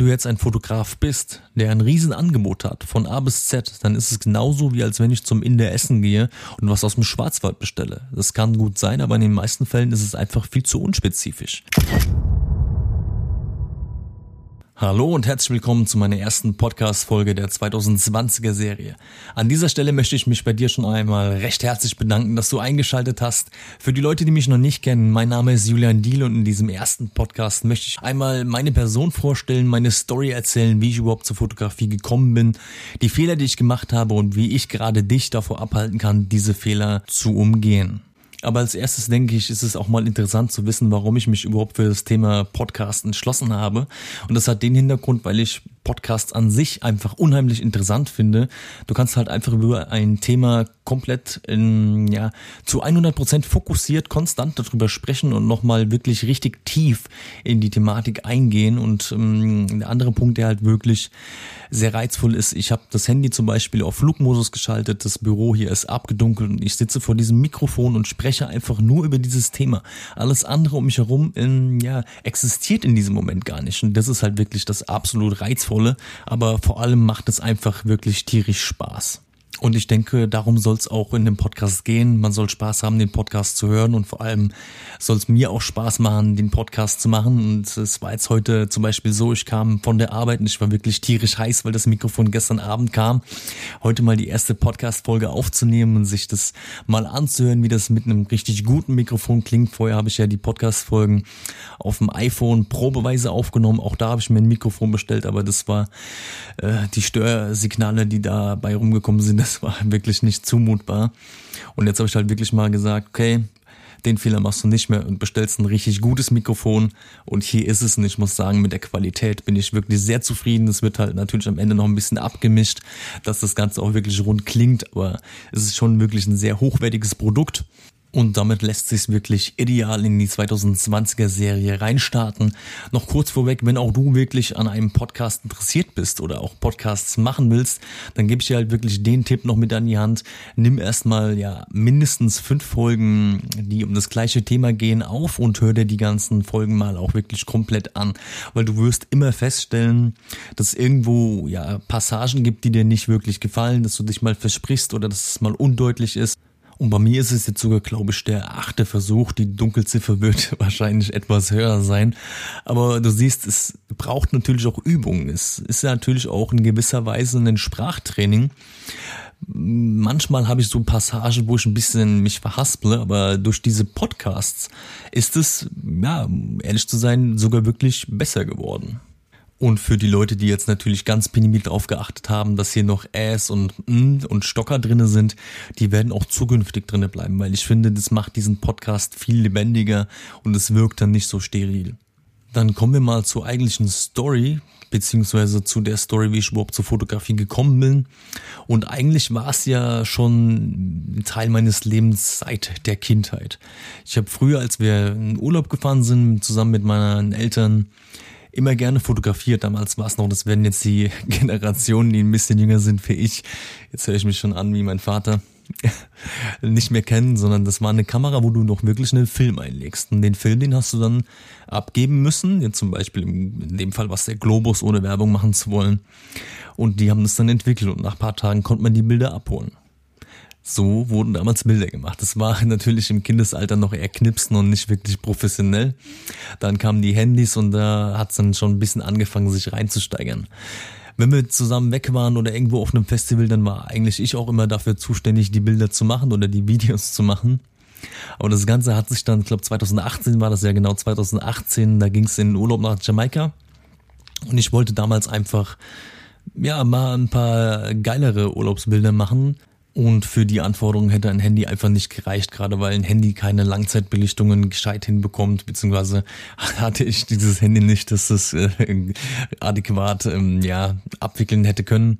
du jetzt ein Fotograf bist, der ein Riesenangebot hat, von A bis Z, dann ist es genauso wie als wenn ich zum Inder essen gehe und was aus dem Schwarzwald bestelle. Das kann gut sein, aber in den meisten Fällen ist es einfach viel zu unspezifisch. Hallo und herzlich willkommen zu meiner ersten Podcast-Folge der 2020er Serie. An dieser Stelle möchte ich mich bei dir schon einmal recht herzlich bedanken, dass du eingeschaltet hast. Für die Leute, die mich noch nicht kennen, mein Name ist Julian Diel und in diesem ersten Podcast möchte ich einmal meine Person vorstellen, meine Story erzählen, wie ich überhaupt zur Fotografie gekommen bin, die Fehler, die ich gemacht habe und wie ich gerade dich davor abhalten kann, diese Fehler zu umgehen. Aber als erstes denke ich, ist es auch mal interessant zu wissen, warum ich mich überhaupt für das Thema Podcast entschlossen habe. Und das hat den Hintergrund, weil ich Podcasts an sich einfach unheimlich interessant finde. Du kannst halt einfach über ein Thema komplett in, ja, zu 100 Prozent fokussiert, konstant darüber sprechen und nochmal wirklich richtig tief in die Thematik eingehen. Und ähm, der andere Punkt, der halt wirklich sehr reizvoll ist, ich habe das Handy zum Beispiel auf Flugmodus geschaltet, das Büro hier ist abgedunkelt und ich sitze vor diesem Mikrofon und spreche einfach nur über dieses Thema. Alles andere um mich herum ähm, ja, existiert in diesem Moment gar nicht. Und das ist halt wirklich das absolut reizvolle aber vor allem macht es einfach wirklich tierisch Spaß. Und ich denke, darum soll es auch in dem Podcast gehen. Man soll Spaß haben, den Podcast zu hören und vor allem soll es mir auch Spaß machen, den Podcast zu machen. Und es war jetzt heute zum Beispiel so, ich kam von der Arbeit und ich war wirklich tierisch heiß, weil das Mikrofon gestern Abend kam. Heute mal die erste Podcast-Folge aufzunehmen und sich das mal anzuhören, wie das mit einem richtig guten Mikrofon klingt. Vorher habe ich ja die Podcast-Folgen auf dem iPhone probeweise aufgenommen. Auch da habe ich mir ein Mikrofon bestellt, aber das war äh, die Störsignale, die dabei rumgekommen sind das war wirklich nicht zumutbar. Und jetzt habe ich halt wirklich mal gesagt, okay, den Fehler machst du nicht mehr und bestellst ein richtig gutes Mikrofon. Und hier ist es. Und ich muss sagen, mit der Qualität bin ich wirklich sehr zufrieden. Es wird halt natürlich am Ende noch ein bisschen abgemischt, dass das Ganze auch wirklich rund klingt. Aber es ist schon wirklich ein sehr hochwertiges Produkt. Und damit lässt sich wirklich ideal in die 2020er Serie reinstarten. Noch kurz vorweg, wenn auch du wirklich an einem Podcast interessiert bist oder auch Podcasts machen willst, dann gebe ich dir halt wirklich den Tipp noch mit an die Hand. Nimm erstmal ja mindestens fünf Folgen, die um das gleiche Thema gehen, auf und hör dir die ganzen Folgen mal auch wirklich komplett an. Weil du wirst immer feststellen, dass es irgendwo ja Passagen gibt, die dir nicht wirklich gefallen, dass du dich mal versprichst oder dass es mal undeutlich ist. Und bei mir ist es jetzt sogar, glaube ich, der achte Versuch. Die Dunkelziffer wird wahrscheinlich etwas höher sein. Aber du siehst, es braucht natürlich auch Übungen. Es ist natürlich auch in gewisser Weise ein Sprachtraining. Manchmal habe ich so Passagen, wo ich ein bisschen mich verhasple, aber durch diese Podcasts ist es, ja, ehrlich zu sein, sogar wirklich besser geworden. Und für die Leute, die jetzt natürlich ganz penibel darauf geachtet haben, dass hier noch Äs und M und Stocker drinne sind, die werden auch zukünftig drinne bleiben, weil ich finde, das macht diesen Podcast viel lebendiger und es wirkt dann nicht so steril. Dann kommen wir mal zur eigentlichen Story, beziehungsweise zu der Story, wie ich überhaupt zur Fotografie gekommen bin. Und eigentlich war es ja schon Teil meines Lebens seit der Kindheit. Ich habe früher, als wir in Urlaub gefahren sind, zusammen mit meinen Eltern, immer gerne fotografiert. Damals war es noch, das werden jetzt die Generationen, die ein bisschen jünger sind wie ich. Jetzt höre ich mich schon an wie mein Vater nicht mehr kennen, sondern das war eine Kamera, wo du noch wirklich einen Film einlegst. Und den Film, den hast du dann abgeben müssen. Jetzt zum Beispiel in dem Fall was der Globus, ohne Werbung machen zu wollen. Und die haben das dann entwickelt und nach paar Tagen konnte man die Bilder abholen. So wurden damals Bilder gemacht. Das war natürlich im Kindesalter noch eher knipsen und nicht wirklich professionell. Dann kamen die Handys und da hat es dann schon ein bisschen angefangen, sich reinzusteigern. Wenn wir zusammen weg waren oder irgendwo auf einem Festival, dann war eigentlich ich auch immer dafür zuständig, die Bilder zu machen oder die Videos zu machen. Aber das Ganze hat sich dann, ich glaube 2018 war das ja genau 2018, da ging es in den Urlaub nach Jamaika. Und ich wollte damals einfach ja mal ein paar geilere Urlaubsbilder machen und für die Anforderungen hätte ein Handy einfach nicht gereicht, gerade weil ein Handy keine Langzeitbelichtungen gescheit hinbekommt, beziehungsweise hatte ich dieses Handy nicht, dass es äh, adäquat ähm, ja, abwickeln hätte können.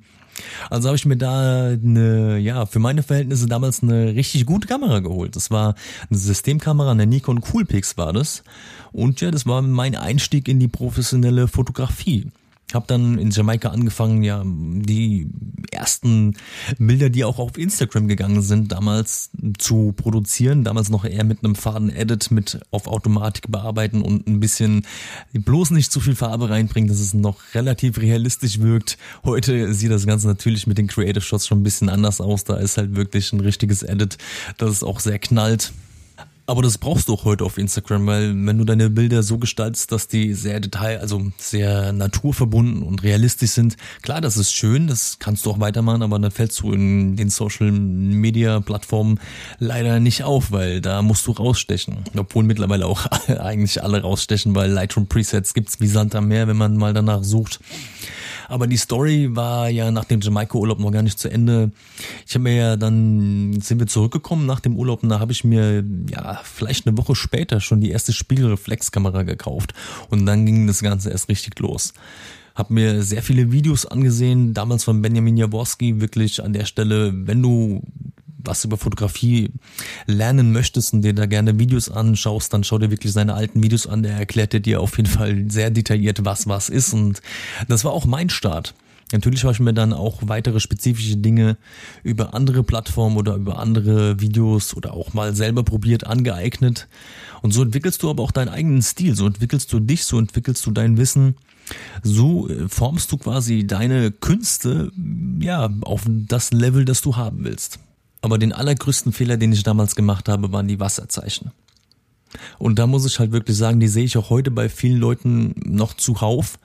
Also habe ich mir da eine, ja, für meine Verhältnisse damals eine richtig gute Kamera geholt. Das war eine Systemkamera, eine Nikon Coolpix war das. Und ja, das war mein Einstieg in die professionelle Fotografie. Habe dann in Jamaika angefangen, ja, die ersten Bilder, die auch auf Instagram gegangen sind, damals zu produzieren. Damals noch eher mit einem Faden-Edit, mit auf Automatik bearbeiten und ein bisschen bloß nicht zu viel Farbe reinbringen, dass es noch relativ realistisch wirkt. Heute sieht das Ganze natürlich mit den Creative Shots schon ein bisschen anders aus. Da ist halt wirklich ein richtiges Edit, das ist auch sehr knallt. Aber das brauchst du auch heute auf Instagram, weil wenn du deine Bilder so gestaltest, dass die sehr detail, also sehr naturverbunden und realistisch sind, klar, das ist schön, das kannst du auch weitermachen, aber dann fällst du in den Social Media Plattformen leider nicht auf, weil da musst du rausstechen. Obwohl mittlerweile auch eigentlich alle rausstechen, weil Lightroom Presets gibt's wie Sand am Meer, wenn man mal danach sucht. Aber die Story war ja nach dem Jamaika-Urlaub noch gar nicht zu Ende. Ich habe mir ja dann, sind wir zurückgekommen nach dem Urlaub und da habe ich mir ja vielleicht eine Woche später schon die erste Spiegelreflexkamera gekauft. Und dann ging das Ganze erst richtig los Hab mir sehr viele Videos angesehen, damals von Benjamin Jaworski, wirklich an der Stelle, wenn du was über Fotografie lernen möchtest und dir da gerne Videos anschaust, dann schau dir wirklich seine alten Videos an. Der erklärte dir auf jeden Fall sehr detailliert, was was ist. Und das war auch mein Start. Natürlich habe ich mir dann auch weitere spezifische Dinge über andere Plattformen oder über andere Videos oder auch mal selber probiert, angeeignet. Und so entwickelst du aber auch deinen eigenen Stil, so entwickelst du dich, so entwickelst du dein Wissen, so äh, formst du quasi deine Künste, ja, auf das Level, das du haben willst. Aber den allergrößten Fehler, den ich damals gemacht habe, waren die Wasserzeichen. Und da muss ich halt wirklich sagen, die sehe ich auch heute bei vielen Leuten noch zuhauf.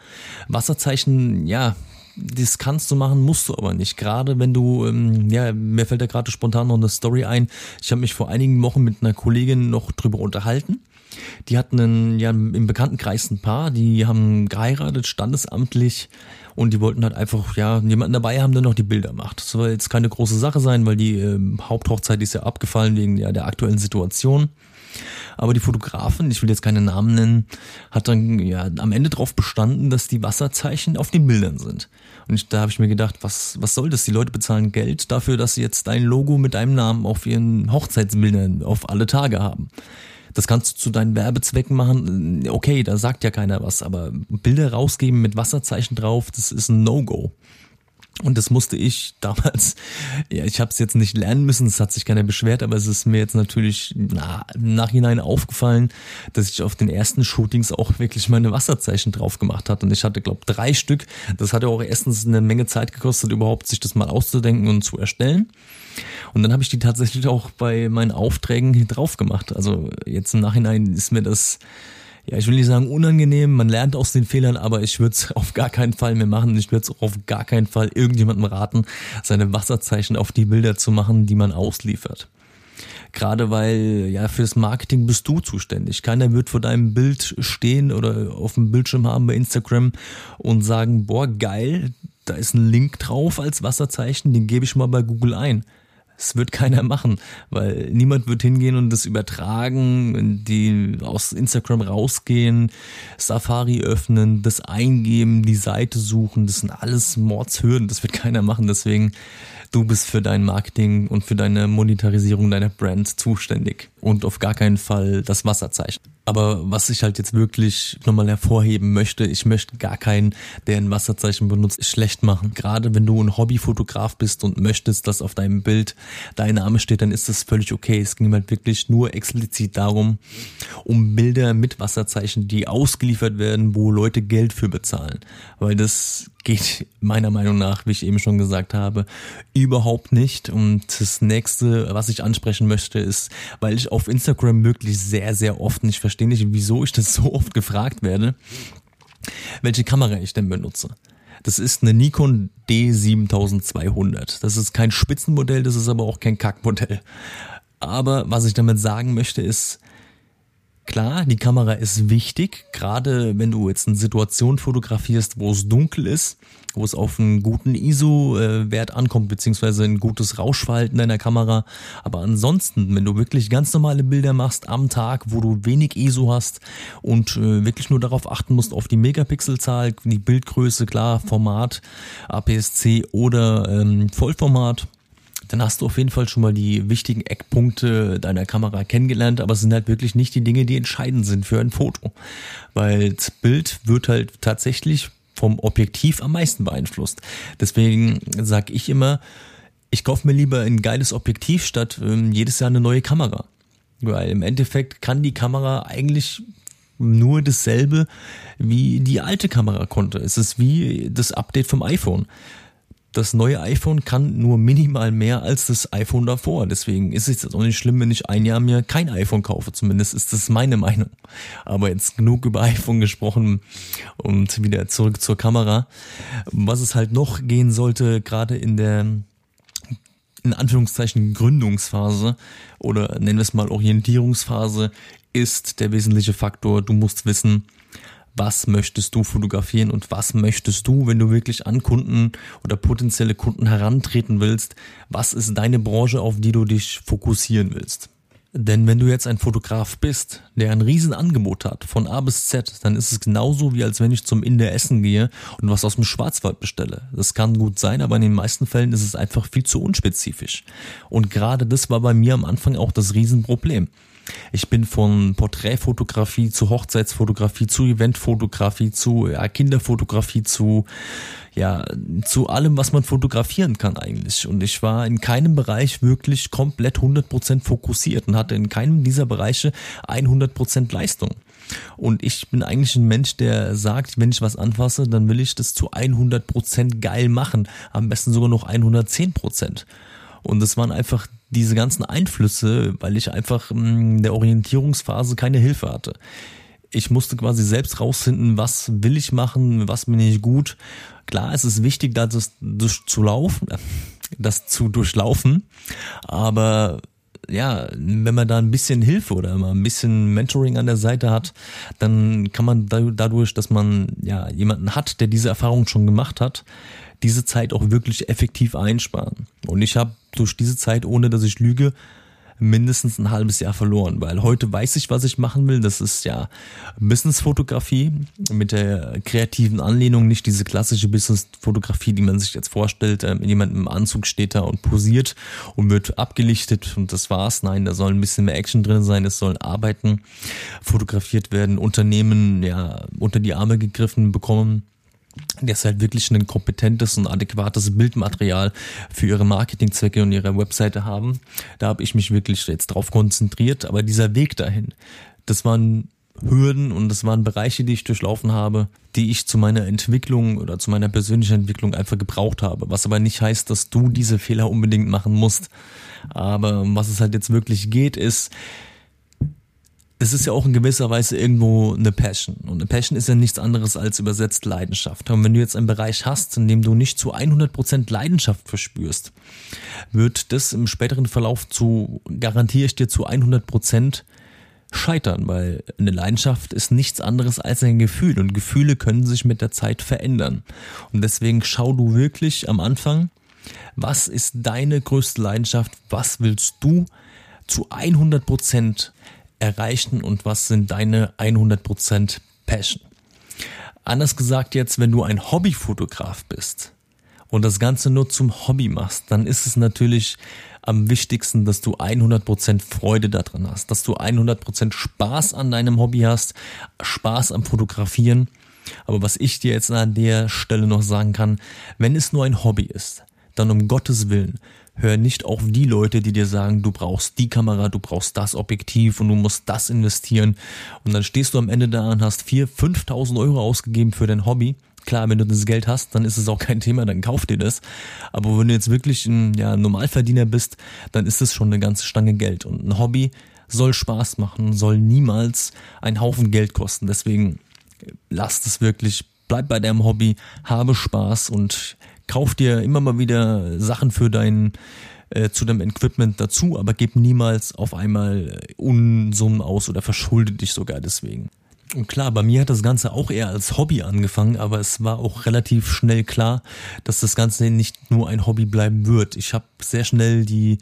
Wasserzeichen, ja, das kannst du machen, musst du aber nicht. Gerade wenn du, ähm, ja, mir fällt da gerade spontan noch eine Story ein. Ich habe mich vor einigen Wochen mit einer Kollegin noch drüber unterhalten. Die hatten einen, ja, im Bekanntenkreis ein Paar, die haben geheiratet, standesamtlich und die wollten halt einfach, ja, jemanden dabei haben, der noch die Bilder macht. Das soll jetzt keine große Sache sein, weil die äh, Haupthochzeit ist ja abgefallen wegen ja, der aktuellen Situation. Aber die Fotografin, ich will jetzt keine Namen nennen, hat dann ja am Ende darauf bestanden, dass die Wasserzeichen auf den Bildern sind. Und ich, da habe ich mir gedacht, was, was soll das? Die Leute bezahlen Geld dafür, dass sie jetzt dein Logo mit deinem Namen auf ihren Hochzeitsbildern auf alle Tage haben. Das kannst du zu deinen Werbezwecken machen. Okay, da sagt ja keiner was, aber Bilder rausgeben mit Wasserzeichen drauf, das ist ein No-Go. Und das musste ich damals, ja, ich habe es jetzt nicht lernen müssen, es hat sich keiner beschwert, aber es ist mir jetzt natürlich na, Nachhinein aufgefallen, dass ich auf den ersten Shootings auch wirklich meine Wasserzeichen drauf gemacht hatte. Und ich hatte, glaube drei Stück. Das hatte auch erstens eine Menge Zeit gekostet, überhaupt sich das mal auszudenken und zu erstellen. Und dann habe ich die tatsächlich auch bei meinen Aufträgen drauf gemacht. Also jetzt im Nachhinein ist mir das ja, ich will nicht sagen unangenehm, man lernt aus den Fehlern, aber ich würde es auf gar keinen Fall mehr machen. Ich würde es auf gar keinen Fall irgendjemandem raten, seine Wasserzeichen auf die Bilder zu machen, die man ausliefert. Gerade weil, ja, fürs Marketing bist du zuständig. Keiner wird vor deinem Bild stehen oder auf dem Bildschirm haben bei Instagram und sagen, boah, geil, da ist ein Link drauf als Wasserzeichen, den gebe ich mal bei Google ein. Es wird keiner machen, weil niemand wird hingehen und das übertragen, die aus Instagram rausgehen, Safari öffnen, das eingeben, die Seite suchen. Das sind alles Mordshürden. Das wird keiner machen. Deswegen Du bist für dein Marketing und für deine Monetarisierung deiner Brand zuständig und auf gar keinen Fall das Wasserzeichen. Aber was ich halt jetzt wirklich nochmal hervorheben möchte, ich möchte gar keinen, der ein Wasserzeichen benutzt, schlecht machen. Gerade wenn du ein Hobbyfotograf bist und möchtest, dass auf deinem Bild dein Name steht, dann ist das völlig okay. Es ging halt wirklich nur explizit darum, um Bilder mit Wasserzeichen, die ausgeliefert werden, wo Leute Geld für bezahlen. Weil das geht meiner Meinung nach, wie ich eben schon gesagt habe, überhaupt nicht. Und das nächste, was ich ansprechen möchte, ist, weil ich auf Instagram wirklich sehr, sehr oft, nicht verstehe nicht, wieso ich das so oft gefragt werde, welche Kamera ich denn benutze. Das ist eine Nikon D7200. Das ist kein Spitzenmodell, das ist aber auch kein Kackmodell. Aber was ich damit sagen möchte ist, Klar, die Kamera ist wichtig, gerade wenn du jetzt eine Situation fotografierst, wo es dunkel ist, wo es auf einen guten ISO-Wert ankommt, beziehungsweise ein gutes Rauschverhalten deiner Kamera. Aber ansonsten, wenn du wirklich ganz normale Bilder machst am Tag, wo du wenig ISO hast und äh, wirklich nur darauf achten musst, auf die Megapixelzahl, die Bildgröße, klar, Format, APS-C oder ähm, Vollformat, dann hast du auf jeden Fall schon mal die wichtigen Eckpunkte deiner Kamera kennengelernt, aber es sind halt wirklich nicht die Dinge, die entscheidend sind für ein Foto. Weil das Bild wird halt tatsächlich vom Objektiv am meisten beeinflusst. Deswegen sage ich immer, ich kaufe mir lieber ein geiles Objektiv statt ähm, jedes Jahr eine neue Kamera. Weil im Endeffekt kann die Kamera eigentlich nur dasselbe wie die alte Kamera konnte. Es ist wie das Update vom iPhone. Das neue iPhone kann nur minimal mehr als das iPhone davor. Deswegen ist es jetzt auch nicht schlimm, wenn ich ein Jahr mir kein iPhone kaufe. Zumindest ist das meine Meinung. Aber jetzt genug über iPhone gesprochen und wieder zurück zur Kamera. Was es halt noch gehen sollte, gerade in der in Anführungszeichen Gründungsphase oder nennen wir es mal Orientierungsphase ist der wesentliche Faktor. Du musst wissen, was möchtest du fotografieren und was möchtest du, wenn du wirklich an Kunden oder potenzielle Kunden herantreten willst. Was ist deine Branche, auf die du dich fokussieren willst? Denn wenn du jetzt ein Fotograf bist, der ein Riesenangebot hat, von A bis Z, dann ist es genauso wie als wenn ich zum Inder essen gehe und was aus dem Schwarzwald bestelle. Das kann gut sein, aber in den meisten Fällen ist es einfach viel zu unspezifisch. Und gerade das war bei mir am Anfang auch das Riesenproblem. Ich bin von Porträtfotografie zu Hochzeitsfotografie zu Eventfotografie zu ja, Kinderfotografie zu ja zu allem, was man fotografieren kann eigentlich. Und ich war in keinem Bereich wirklich komplett 100% fokussiert und hatte in keinem dieser Bereiche 100% Leistung. Und ich bin eigentlich ein Mensch, der sagt, wenn ich was anfasse, dann will ich das zu 100% geil machen. Am besten sogar noch 110%. Und es waren einfach diese ganzen Einflüsse, weil ich einfach in der Orientierungsphase keine Hilfe hatte. Ich musste quasi selbst rausfinden, was will ich machen, was bin ich gut. Klar, es ist wichtig, das, das zu laufen, das zu durchlaufen, aber ja, wenn man da ein bisschen Hilfe oder mal ein bisschen Mentoring an der Seite hat, dann kann man dadurch, dass man ja jemanden hat, der diese Erfahrung schon gemacht hat, diese Zeit auch wirklich effektiv einsparen. Und ich habe durch diese Zeit, ohne dass ich lüge, mindestens ein halbes Jahr verloren, weil heute weiß ich, was ich machen will. Das ist ja Businessfotografie mit der kreativen Anlehnung, nicht diese klassische Businessfotografie, die man sich jetzt vorstellt. Ähm, jemand im Anzug steht da und posiert und wird abgelichtet und das war's. Nein, da soll ein bisschen mehr Action drin sein. Es sollen Arbeiten fotografiert werden, Unternehmen ja unter die Arme gegriffen bekommen dass sie halt wirklich ein kompetentes und adäquates Bildmaterial für ihre Marketingzwecke und ihre Webseite haben. Da habe ich mich wirklich jetzt drauf konzentriert. Aber dieser Weg dahin, das waren Hürden und das waren Bereiche, die ich durchlaufen habe, die ich zu meiner Entwicklung oder zu meiner persönlichen Entwicklung einfach gebraucht habe. Was aber nicht heißt, dass du diese Fehler unbedingt machen musst. Aber was es halt jetzt wirklich geht, ist, es ist ja auch in gewisser Weise irgendwo eine Passion. Und eine Passion ist ja nichts anderes als übersetzt Leidenschaft. Und wenn du jetzt einen Bereich hast, in dem du nicht zu 100% Leidenschaft verspürst, wird das im späteren Verlauf zu, garantiere ich dir, zu 100% scheitern, weil eine Leidenschaft ist nichts anderes als ein Gefühl und Gefühle können sich mit der Zeit verändern. Und deswegen schau du wirklich am Anfang, was ist deine größte Leidenschaft, was willst du zu 100 Prozent erreichen und was sind deine 100% Passion? Anders gesagt jetzt, wenn du ein Hobbyfotograf bist und das Ganze nur zum Hobby machst, dann ist es natürlich am wichtigsten, dass du 100% Freude daran hast, dass du 100% Spaß an deinem Hobby hast, Spaß am Fotografieren. Aber was ich dir jetzt an der Stelle noch sagen kann, wenn es nur ein Hobby ist, dann um Gottes Willen, hör nicht auf die Leute, die dir sagen, du brauchst die Kamera, du brauchst das Objektiv und du musst das investieren. Und dann stehst du am Ende da und hast 4.000, 5.000 Euro ausgegeben für dein Hobby. Klar, wenn du das Geld hast, dann ist es auch kein Thema, dann kauf dir das. Aber wenn du jetzt wirklich ein ja, Normalverdiener bist, dann ist es schon eine ganze Stange Geld. Und ein Hobby soll Spaß machen, soll niemals einen Haufen Geld kosten. Deswegen lass es wirklich, bleib bei deinem Hobby, habe Spaß und kauf dir immer mal wieder Sachen für dein äh, zu deinem Equipment dazu, aber gib niemals auf einmal äh, Unsummen aus oder verschulde dich sogar deswegen. Und klar, bei mir hat das Ganze auch eher als Hobby angefangen, aber es war auch relativ schnell klar, dass das Ganze nicht nur ein Hobby bleiben wird. Ich habe sehr schnell die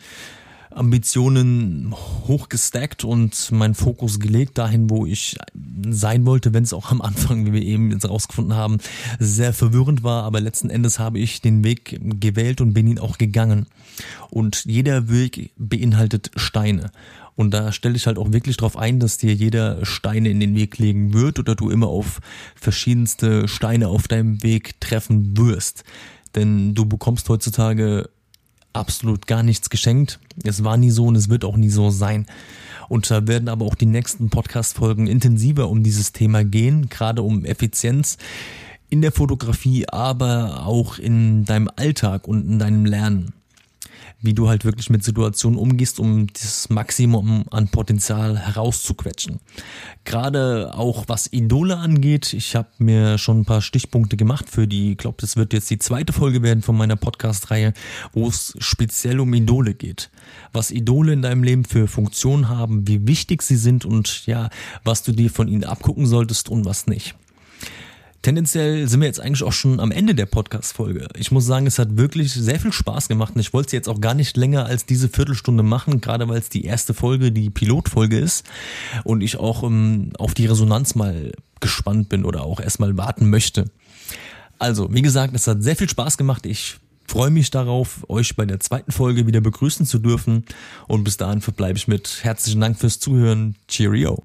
Ambitionen hochgestackt und meinen Fokus gelegt dahin, wo ich sein wollte, wenn es auch am Anfang, wie wir eben jetzt rausgefunden haben, sehr verwirrend war. Aber letzten Endes habe ich den Weg gewählt und bin ihn auch gegangen. Und jeder Weg beinhaltet Steine. Und da stelle ich halt auch wirklich darauf ein, dass dir jeder Steine in den Weg legen wird oder du immer auf verschiedenste Steine auf deinem Weg treffen wirst. Denn du bekommst heutzutage absolut gar nichts geschenkt. Es war nie so und es wird auch nie so sein. Und da werden aber auch die nächsten Podcast-Folgen intensiver um dieses Thema gehen, gerade um Effizienz in der Fotografie, aber auch in deinem Alltag und in deinem Lernen wie du halt wirklich mit Situationen umgehst, um das Maximum an Potenzial herauszuquetschen. Gerade auch was Idole angeht, ich habe mir schon ein paar Stichpunkte gemacht für die, ich glaube, das wird jetzt die zweite Folge werden von meiner Podcast-Reihe, wo es speziell um Idole geht. Was Idole in deinem Leben für Funktionen haben, wie wichtig sie sind und ja, was du dir von ihnen abgucken solltest und was nicht. Tendenziell sind wir jetzt eigentlich auch schon am Ende der Podcast-Folge. Ich muss sagen, es hat wirklich sehr viel Spaß gemacht und ich wollte es jetzt auch gar nicht länger als diese Viertelstunde machen, gerade weil es die erste Folge, die Pilotfolge ist und ich auch um, ähm, auf die Resonanz mal gespannt bin oder auch erstmal warten möchte. Also, wie gesagt, es hat sehr viel Spaß gemacht. Ich freue mich darauf, euch bei der zweiten Folge wieder begrüßen zu dürfen und bis dahin verbleibe ich mit herzlichen Dank fürs Zuhören. Cheerio.